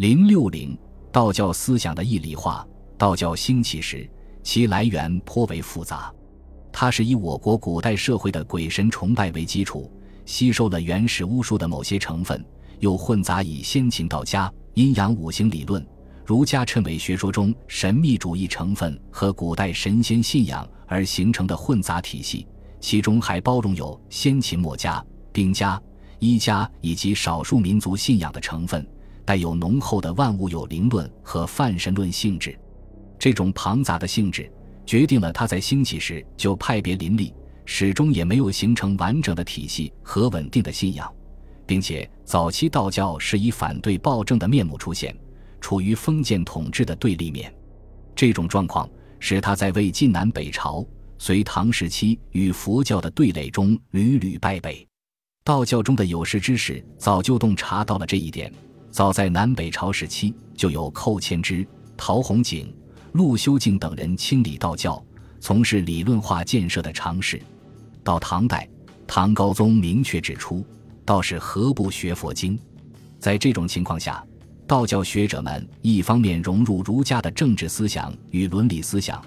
零六零，道教思想的义理化。道教兴起时，其来源颇为复杂。它是以我国古代社会的鬼神崇拜为基础，吸收了原始巫术的某些成分，又混杂以先秦道家阴阳五行理论、儒家谶纬学说中神秘主义成分和古代神仙信仰而形成的混杂体系。其中还包容有先秦墨家、兵家、医家以及少数民族信仰的成分，带有浓厚的万物有灵论和泛神论性质。这种庞杂的性质决定了它在兴起时就派别林立，始终也没有形成完整的体系和稳定的信仰，并且早期道教是以反对暴政的面目出现，处于封建统治的对立面。这种状况使他在魏晋南北朝、隋唐时期与佛教的对垒中屡屡败北。道教中的有识之士早就洞察到了这一点，早在南北朝时期就有寇谦之、陶弘景。陆修静等人清理道教，从事理论化建设的尝试。到唐代，唐高宗明确指出，道士何不学佛经？在这种情况下，道教学者们一方面融入儒家的政治思想与伦理思想，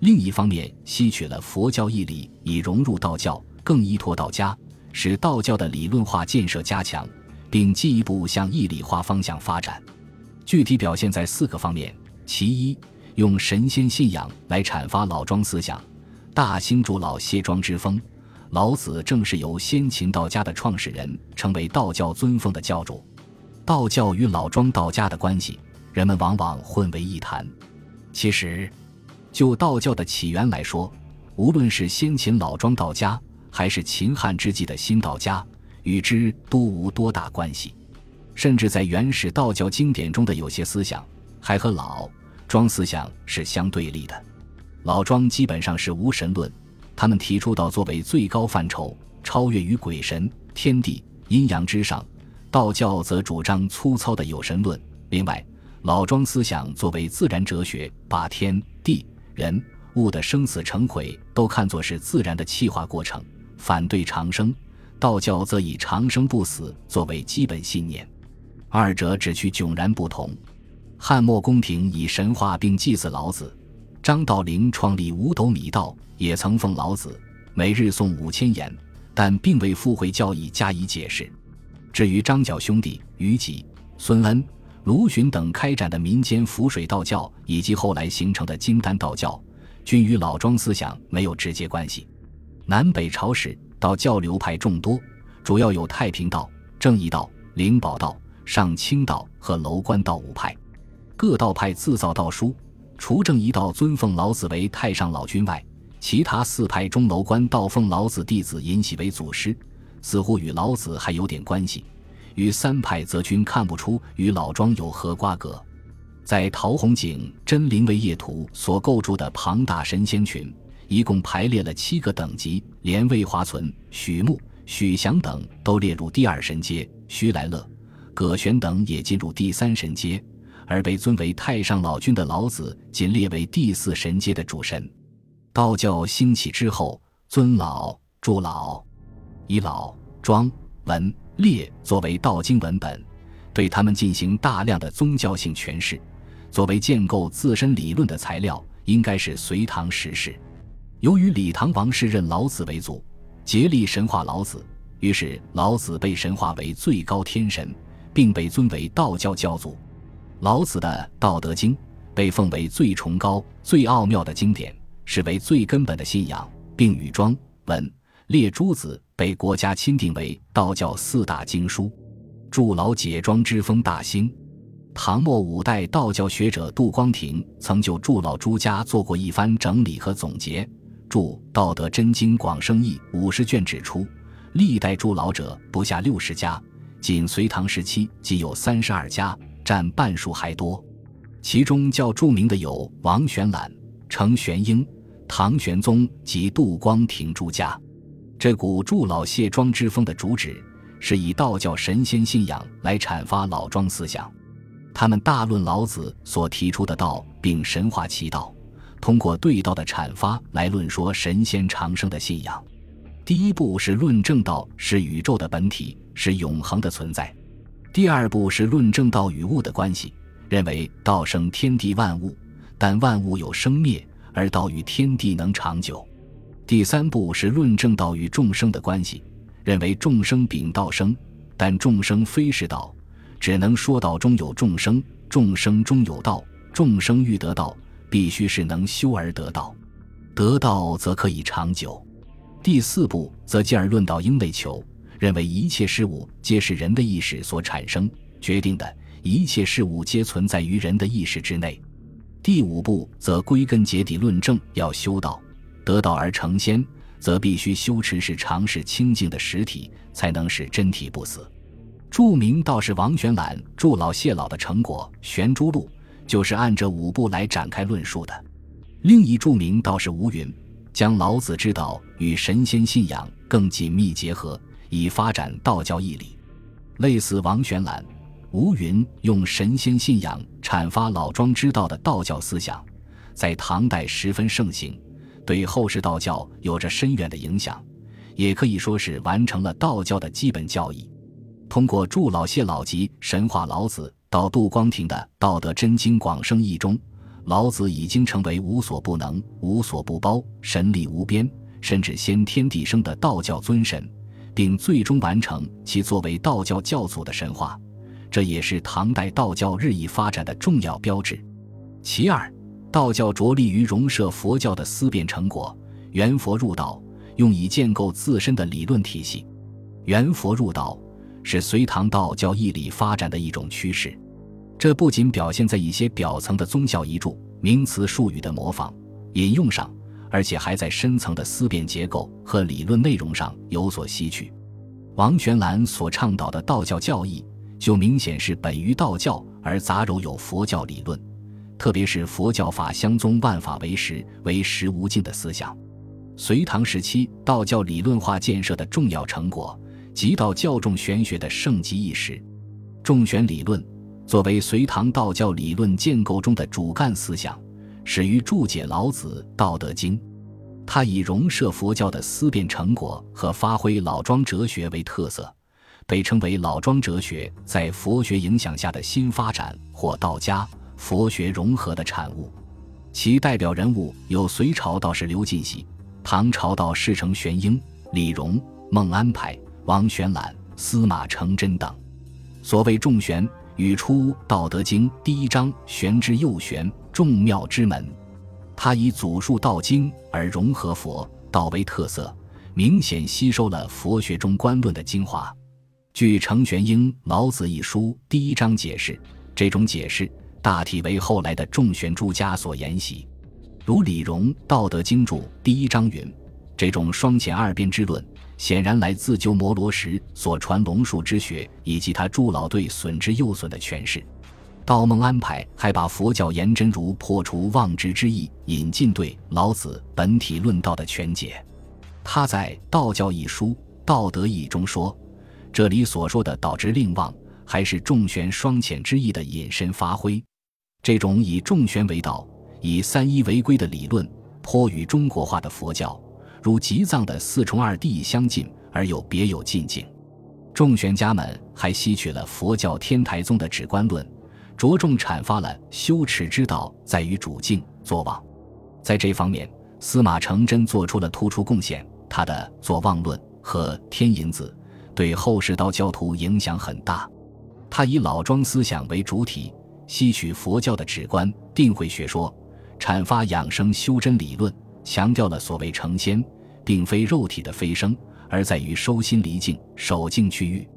另一方面吸取了佛教义理以融入道教，更依托道家，使道教的理论化建设加强，并进一步向义理化方向发展。具体表现在四个方面：其一。用神仙信仰来阐发老庄思想，大兴主老谢庄之风。老子正是由先秦道家的创始人，成为道教尊奉的教主。道教与老庄道家的关系，人们往往混为一谈。其实，就道教的起源来说，无论是先秦老庄道家，还是秦汉之际的新道家，与之都无多大关系。甚至在原始道教经典中的有些思想，还和老。庄思想是相对立的，老庄基本上是无神论，他们提出道作为最高范畴，超越于鬼神、天地、阴阳之上；道教则主张粗糙的有神论。另外，老庄思想作为自然哲学，把天地人物的生死成毁都看作是自然的气化过程，反对长生；道教则以长生不死作为基本信念，二者只趋迥然不同。汉末宫廷以神话并祭祀老子，张道陵创立五斗米道，也曾奉老子，每日诵五千言，但并未附会教义加以解释。至于张角兄弟于己、孙恩、卢循等开展的民间浮水道教，以及后来形成的金丹道教，均与老庄思想没有直接关系。南北朝时，道教流派众多，主要有太平道、正义道、灵宝道、上清道和楼观道五派。各道派自造道书，除正一道尊奉老子为太上老君外，其他四派钟楼观道奉老子弟子尹喜为祖师，似乎与老子还有点关系。与三派则均看不出与老庄有何瓜葛。在陶弘景《真灵为业图》所构筑的庞大神仙群，一共排列了七个等级，连魏华存、许穆、许祥等都列入第二神阶，徐来乐、葛玄等也进入第三神阶。而被尊为太上老君的老子，仅列为第四神阶的主神。道教兴起之后，尊老、祝老，以老、庄、文、列作为道经文本，对他们进行大量的宗教性诠释，作为建构自身理论的材料，应该是隋唐时事。由于李唐王室认老子为祖，竭力神化老子，于是老子被神化为最高天神，并被尊为道教教祖。老子的《道德经》被奉为最崇高、最奥妙的经典，视为最根本的信仰，并与庄、文、列诸子被国家钦定为道教四大经书。祝老解庄之风大兴。唐末五代道教学者杜光庭曾就祝老诸家做过一番整理和总结，著《道德真经广生义》五十卷，指出历代祝老者不下六十家，仅隋唐时期即有三十二家。占半数还多，其中较著名的有王玄览、程玄英、唐玄宗及杜光庭诸家。这股祝老谢庄之风的主旨，是以道教神仙信仰来阐发老庄思想。他们大论老子所提出的道，并神化其道，通过对道的阐发来论说神仙长生的信仰。第一步是论证道是宇宙的本体，是永恒的存在。第二步是论证道与物的关系，认为道生天地万物，但万物有生灭，而道与天地能长久。第三步是论证道与众生的关系，认为众生禀道生，但众生非是道，只能说道中有众生，众生中有道。众生欲得道，必须是能修而得道，得道则可以长久。第四步则进而论道应为求，认为一切事物皆是人的意识所产生决定的，一切事物皆存在于人的意识之内。第五步则归根结底论证要修道。得道而成仙，则必须修持是常是清净的实体，才能使真体不死。著名道士王玄览著老谢老的成果《玄珠录》，就是按这五步来展开论述的。另一著名道士吴云，将老子之道与神仙信仰更紧密结合，以发展道教义理。类似王玄览、吴云用神仙信仰阐发老庄之道的道教思想，在唐代十分盛行。对后世道教有着深远的影响，也可以说是完成了道教的基本教义。通过祝老谢老及神话老子到杜光庭的《道德真经广生义》中，老子已经成为无所不能、无所不包、神力无边，甚至先天地生的道教尊神，并最终完成其作为道教教祖的神话。这也是唐代道教日益发展的重要标志。其二。道教着力于融摄佛教的思辨成果，圆佛入道，用以建构自身的理论体系。圆佛入道是隋唐道教义理发展的一种趋势，这不仅表现在一些表层的宗教遗著、名词术语的模仿、引用上，而且还在深层的思辨结构和理论内容上有所吸取。王玄览所倡导的道教教义，就明显是本于道教而杂糅有佛教理论。特别是佛教法相宗万法为实，为实无尽的思想，隋唐时期道教理论化建设的重要成果，即道教重玄学的盛极一时。重玄理论作为隋唐道教理论建构中的主干思想，始于注解老子《道德经》，它以融摄佛教的思辨成果和发挥老庄哲学为特色，被称为老庄哲学在佛学影响下的新发展或道家。佛学融合的产物，其代表人物有隋朝道士刘进喜、唐朝道士程玄英、李荣、孟安排、王玄览、司马承祯等。所谓众玄，语出《道德经》第一章“玄之又玄，众妙之门”。他以祖述道经而融合佛道为特色，明显吸收了佛学中观论的精华。据程玄英《老子》一书第一章解释，这种解释。大体为后来的众玄诸家所沿袭，如李荣《道德经注》第一章云：“这种双前二边之论，显然来自鸠摩罗什所传龙树之学，以及他助老对损之又损的诠释。”道梦安排还把佛教颜真如破除妄执之意引进对老子本体论道的全解。他在《道教一书·道德义》中说：“这里所说的导之令妄，还是众玄双浅之意的引申发挥。”这种以众玄为道、以三一为规的理论，颇与中国化的佛教，如吉藏的四重二谛相近，而又别有进境。众玄家们还吸取了佛教天台宗的止观论，着重阐发了修持之道在于主静坐忘。在这方面，司马承祯做出了突出贡献，他的《坐忘论》和《天引子》对后世道教徒影响很大。他以老庄思想为主体。吸取佛教的止观定慧学说，阐发养生修真理论，强调了所谓成仙，并非肉体的飞升，而在于收心离境、守静去欲，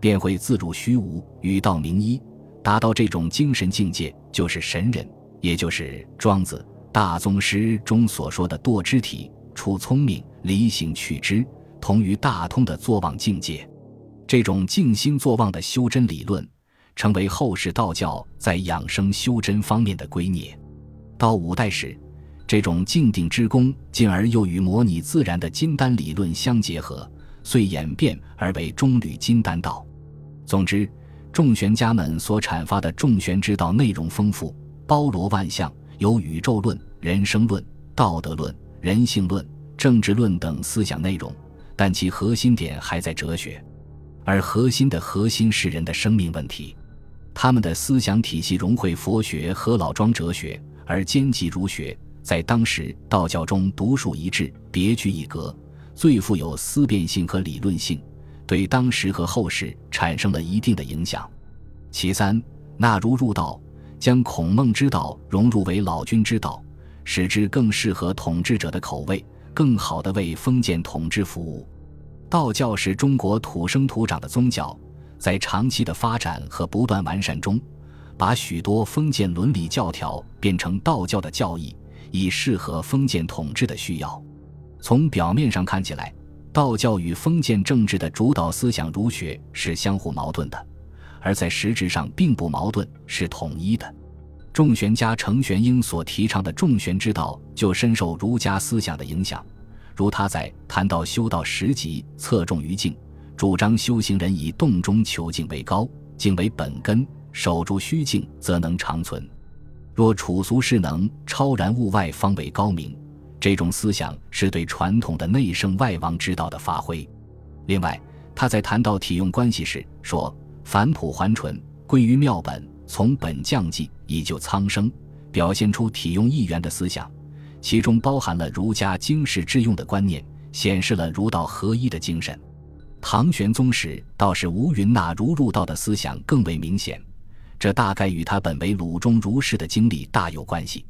便会自入虚无，与道明一。达到这种精神境界，就是神人，也就是庄子大宗师中所说的堕之体，处聪明，离性去知，同于大通的坐忘境界。这种静心坐忘的修真理论。成为后世道教在养生修真方面的圭臬。到五代时，这种静定之功，进而又与模拟自然的金丹理论相结合，遂演变而为中吕金丹道。总之，众玄家们所阐发的众玄之道内容丰富，包罗万象，有宇宙论、人生论、道德论、人性论、政治论等思想内容，但其核心点还在哲学，而核心的核心是人的生命问题。他们的思想体系融汇佛学和老庄哲学，而兼济儒学，在当时道教中独树一帜，别具一格，最富有思辨性和理论性，对当时和后世产生了一定的影响。其三，纳儒入道，将孔孟之道融入为老君之道，使之更适合统治者的口味，更好地为封建统治服务。道教是中国土生土长的宗教。在长期的发展和不断完善中，把许多封建伦理教条变成道教的教义，以适合封建统治的需要。从表面上看起来，道教与封建政治的主导思想儒学是相互矛盾的，而在实质上并不矛盾，是统一的。众玄家程玄英所提倡的众玄之道，就深受儒家思想的影响，如他在《谈到修道十集》侧重于静。主张修行人以动中求静为高，静为本根，守住虚静，则能长存。若处俗势能超然物外，方为高明。这种思想是对传统的内圣外王之道的发挥。另外，他在谈到体用关系时说：“返璞还淳，归于妙本，从本降济，以救苍生。”表现出体用一元的思想，其中包含了儒家经世致用的观念，显示了儒道合一的精神。唐玄宗时，倒是吴云纳儒入道的思想更为明显，这大概与他本为鲁中儒士的经历大有关系。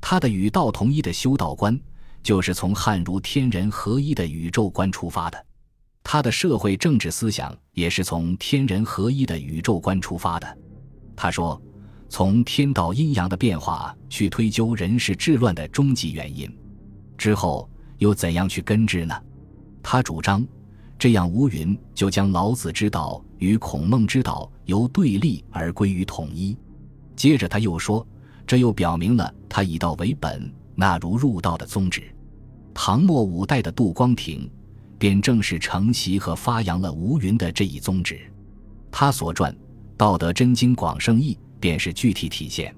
他的与道同一的修道观，就是从汉儒天人合一的宇宙观出发的。他的社会政治思想也是从天人合一的宇宙观出发的。他说：“从天道阴阳的变化去推究人事治乱的终极原因，之后又怎样去根治呢？”他主张。这样，吴云就将老子之道与孔孟之道由对立而归于统一。接着他又说，这又表明了他以道为本、纳儒入道的宗旨。唐末五代的杜光庭，便正是承袭和发扬了吴云的这一宗旨。他所撰《道德真经广圣义》便是具体体现。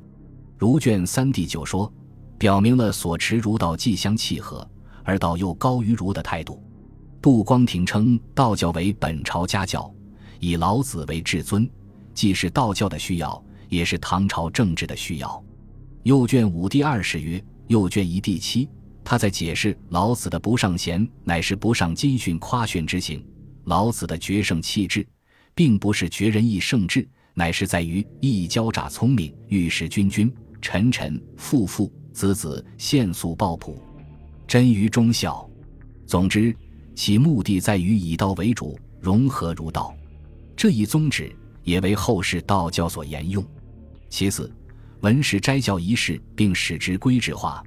儒卷三第九说，表明了所持儒道既相契合，而道又高于儒的态度。杜光庭称道教为本朝家教，以老子为至尊，既是道教的需要，也是唐朝政治的需要。右卷五第二十曰：右卷一第七，他在解释老子的不上贤，乃是不上金训夸炫之行。老子的绝圣气质，并不是绝人意圣智，乃是在于一交诈聪明，遇事君君，臣臣，父父，子子，限速抱朴，真于忠孝。总之。其目的在于以道为主，融合儒道，这一宗旨也为后世道教所沿用。其次，文史斋教仪式，并使之规制化，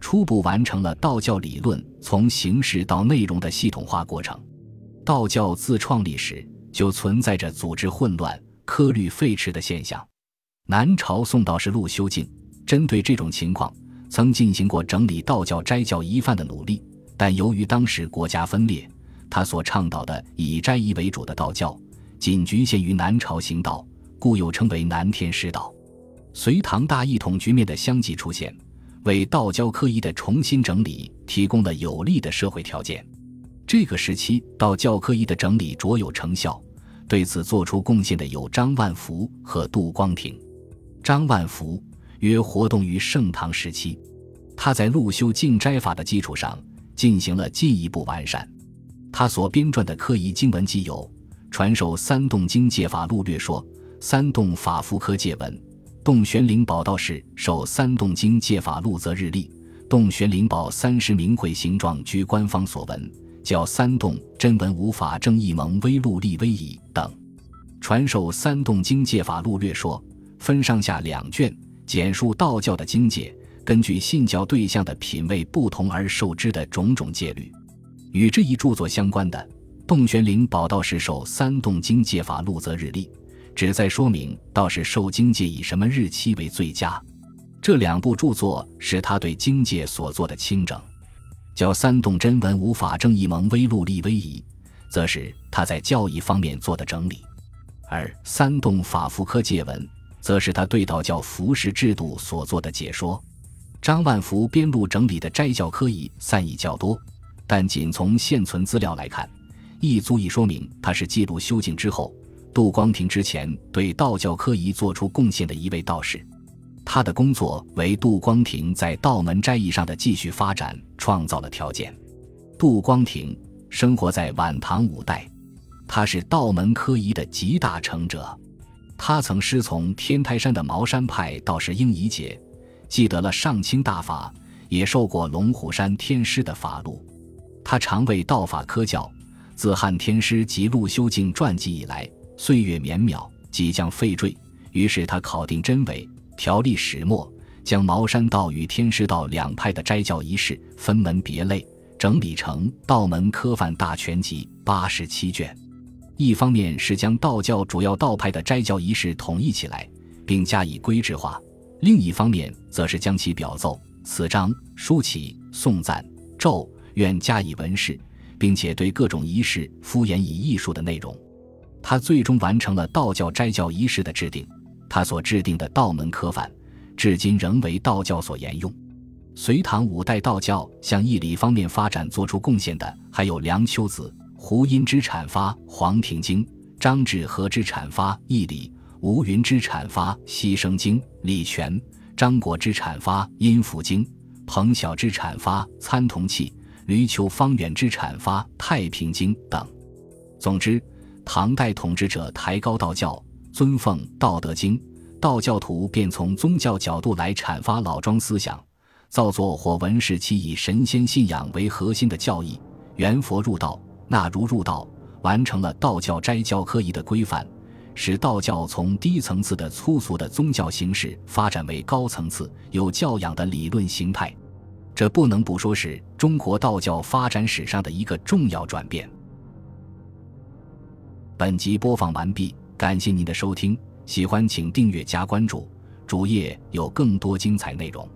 初步完成了道教理论从形式到内容的系统化过程。道教自创立时就存在着组织混乱、科律废弛的现象。南朝宋道士陆修静针对这种情况，曾进行过整理道教斋教仪范的努力。但由于当时国家分裂，他所倡导的以斋仪为主的道教，仅局限于南朝行道，故又称为南天师道。隋唐大一统局面的相继出现，为道教科仪的重新整理提供了有利的社会条件。这个时期道教科仪的整理卓有成效，对此做出贡献的有张万福和杜光庭。张万福约活动于盛唐时期，他在陆修净斋法的基础上。进行了进一步完善，他所编撰的科仪经文既有《传授三洞经戒法录略说》《三洞法符科戒文》《洞玄灵宝道士受三洞经戒法录则日历》《洞玄灵宝三十名会形状据官方所闻》叫三洞真文无法正义蒙微录立威仪等，《传授三洞经戒法录略说》分上下两卷，简述道教的经戒。根据信教对象的品位不同而受之的种种戒律，与这一著作相关的《洞玄灵宝道士受三洞经戒法录则日历》，旨在说明道士受经戒以什么日期为最佳。这两部著作是他对经戒所做的清整。叫三洞真文无法正义蒙微录立威仪，则是他在教义方面做的整理；而三洞法符科戒文，则是他对道教服饰制度所做的解说。张万福编录整理的斋教科仪散佚较多，但仅从现存资料来看，亦足以说明他是记录修静之后，杜光庭之前对道教科仪做出贡献的一位道士。他的工作为杜光庭在道门斋艺上的继续发展创造了条件。杜光庭生活在晚唐五代，他是道门科仪的集大成者。他曾师从天台山的茅山派道士应宜解，既得了上清大法，也受过龙虎山天师的法录。他常为道法科教。自汉天师及陆修静传记以来，岁月绵渺，即将废坠。于是他考定真伪。条例始末，将茅山道与天师道两派的斋教仪式分门别类整理成《道门科范大全集》八十七卷。一方面是将道教主要道派的斋教仪式统一起来，并加以规制化；另一方面则是将其表奏、此章、书起、颂赞、咒愿加以文饰，并且对各种仪式敷衍以艺术的内容。他最终完成了道教斋教仪式的制定。他所制定的道门科范，至今仍为道教所沿用。隋唐五代道教向义理方面发展做出贡献的，还有梁丘子、胡因之阐发《黄庭经》，张志和之阐发《义理》，吴云之阐发《牺牲经》，李全、张果之阐发《阴符经》，彭晓之阐发《参同契》，吕求方远之阐发《太平经》等。总之，唐代统治者抬高道教。尊奉《道德经》，道教徒便从宗教角度来阐发老庄思想，造作或文饰其以神仙信仰为核心的教义，元佛入道，纳儒入道，完成了道教斋教科仪的规范，使道教从低层次的粗俗的宗教形式发展为高层次有教养的理论形态。这不能不说是中国道教发展史上的一个重要转变。本集播放完毕。感谢您的收听，喜欢请订阅加关注，主页有更多精彩内容。